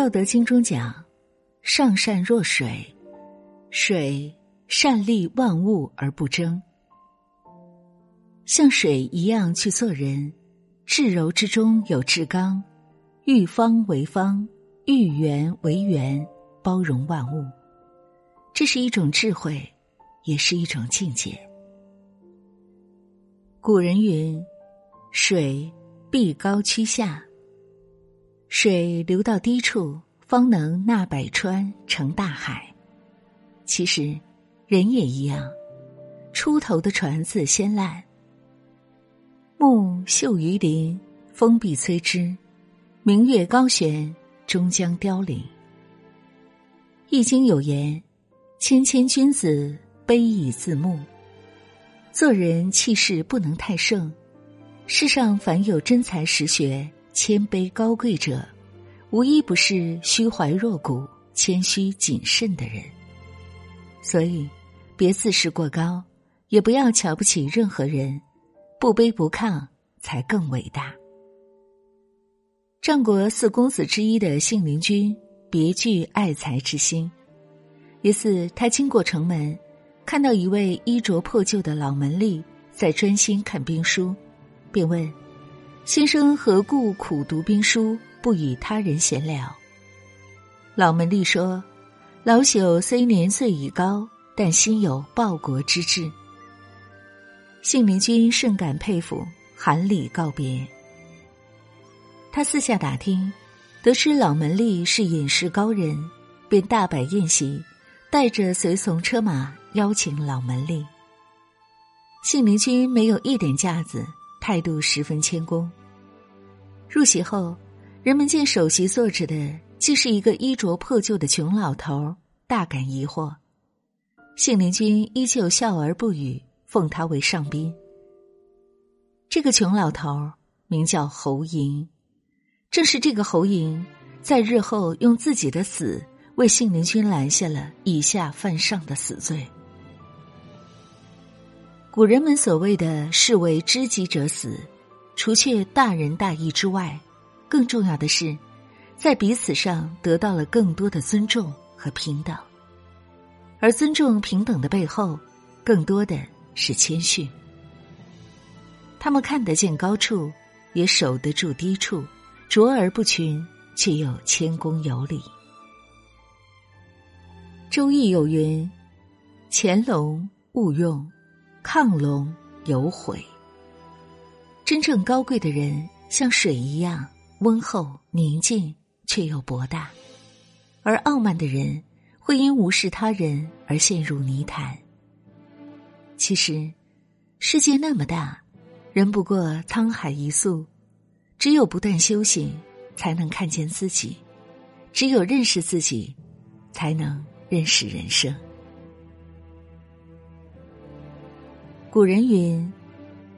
道德经》中讲：“上善若水，水善利万物而不争。”像水一样去做人，至柔之中有至刚，遇方为方，遇圆为圆，包容万物。这是一种智慧，也是一种境界。古人云：“水必高趋下。”水流到低处，方能纳百川成大海。其实，人也一样，出头的船子先烂。木秀于林，风必摧之；明月高悬，终将凋零。易经有言：“谦谦君子，卑以自牧。”做人气势不能太盛。世上凡有真才实学。谦卑高贵者，无一不是虚怀若谷、谦虚谨慎的人。所以，别自视过高，也不要瞧不起任何人，不卑不亢才更伟大。战国四公子之一的信陵君，别具爱才之心。一次，他经过城门，看到一位衣着破旧的老门吏在专心看兵书，便问。先生何故苦读兵书，不与他人闲聊？老门吏说：“老朽虽年岁已高，但心有报国之志。”信陵君甚感佩服，含礼告别。他四下打听，得知老门吏是隐士高人，便大摆宴席，带着随从车马邀请老门吏。信陵君没有一点架子，态度十分谦恭。入席后，人们见首席坐着的既是一个衣着破旧的穷老头，大感疑惑。信陵君依旧笑而不语，奉他为上宾。这个穷老头名叫侯莹，正是这个侯莹，在日后用自己的死为信陵君拦下了以下犯上的死罪。古人们所谓的“士为知己者死”。除却大仁大义之外，更重要的是，在彼此上得到了更多的尊重和平等。而尊重平等的背后，更多的是谦逊。他们看得见高处，也守得住低处，卓而不群，却又谦恭有礼。《周易》有云：“潜龙勿用，亢龙有悔。”真正高贵的人像水一样温厚宁静，却又博大；而傲慢的人会因无视他人而陷入泥潭。其实，世界那么大，人不过沧海一粟，只有不断修行，才能看见自己；只有认识自己，才能认识人生。古人云。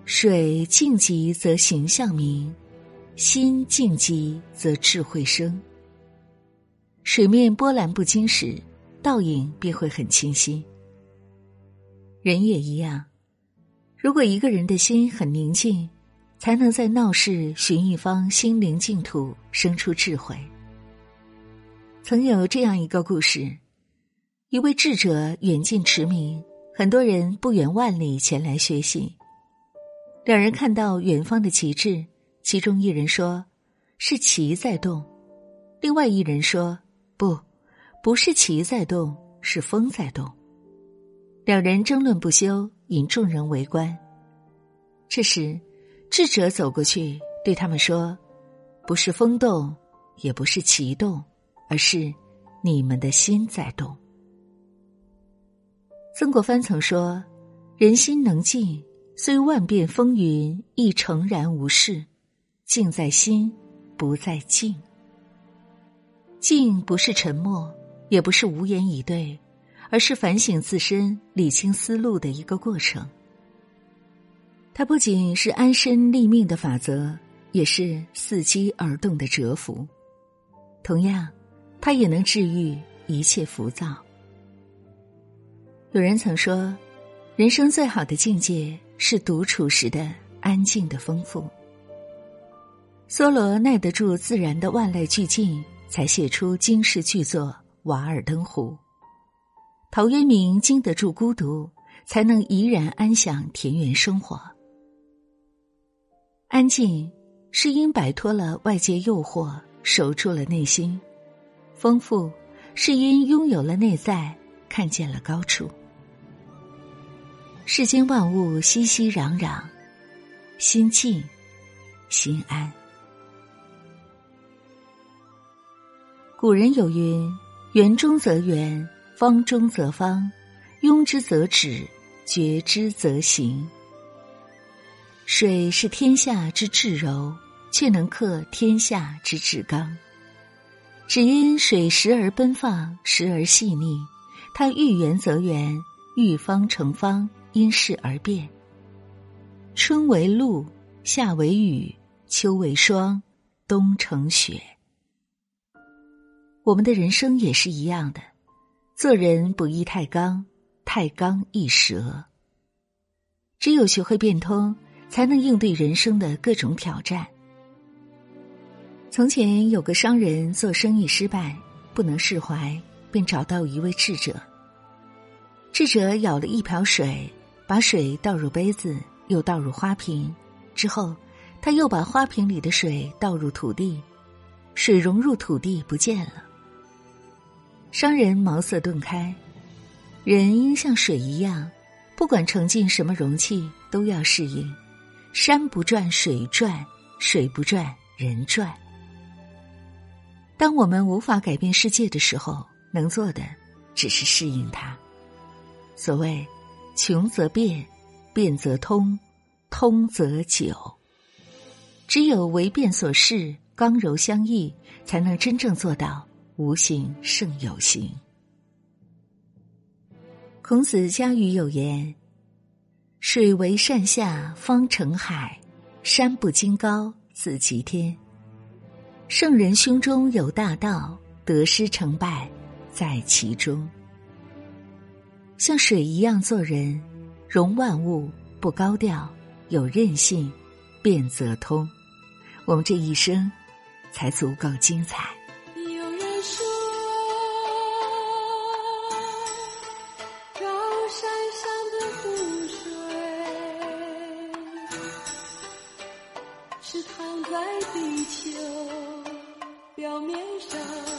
水静极则形象明，心静极则智慧生。水面波澜不惊时，倒影便会很清晰。人也一样，如果一个人的心很宁静，才能在闹市寻一方心灵净土，生出智慧。曾有这样一个故事：一位智者远近驰名，很多人不远万里前来学习。两人看到远方的旗帜，其中一人说：“是旗在动。”另外一人说：“不，不是旗在动，是风在动。”两人争论不休，引众人围观。这时，智者走过去，对他们说：“不是风动，也不是旗动，而是你们的心在动。”曾国藩曾说：“人心能静。”虽万变风云，亦诚然无事。静在心，不在静。静不是沉默，也不是无言以对，而是反省自身、理清思路的一个过程。它不仅是安身立命的法则，也是伺机而动的蛰伏。同样，它也能治愈一切浮躁。有人曾说，人生最好的境界。是独处时的安静的丰富。梭罗耐得住自然的万籁俱静，才写出惊世巨作《瓦尔登湖》。陶渊明经得住孤独，才能怡然安享田园生活。安静是因摆脱了外界诱惑，守住了内心；丰富是因拥有了内在，看见了高处。世间万物熙熙攘攘，心静，心安。古人有云：“圆中则圆，方中则方，庸之则止，绝之则行。”水是天下之至柔，却能克天下之至刚。只因水时而奔放，时而细腻，它遇圆则圆，遇方成方，因势而变。春为露，夏为雨，秋为霜，冬成雪。我们的人生也是一样的，做人不宜太刚，太刚易折。只有学会变通。才能应对人生的各种挑战。从前有个商人做生意失败，不能释怀，便找到一位智者。智者舀了一瓢水，把水倒入杯子，又倒入花瓶，之后他又把花瓶里的水倒入土地，水融入土地不见了。商人茅塞顿开，人应像水一样，不管盛进什么容器，都要适应。山不转水转，水不转人转。当我们无法改变世界的时候，能做的只是适应它。所谓“穷则变，变则通，通则久”。只有为变所适，刚柔相易，才能真正做到无形胜有形。孔子家语有言。水为善下，方成海；山不经高，自极天。圣人胸中有大道，得失成败在其中。像水一样做人容万物不高调有韧性变则通。我们这一生才足够精彩。有人说高山上的湖水是躺在地球表面上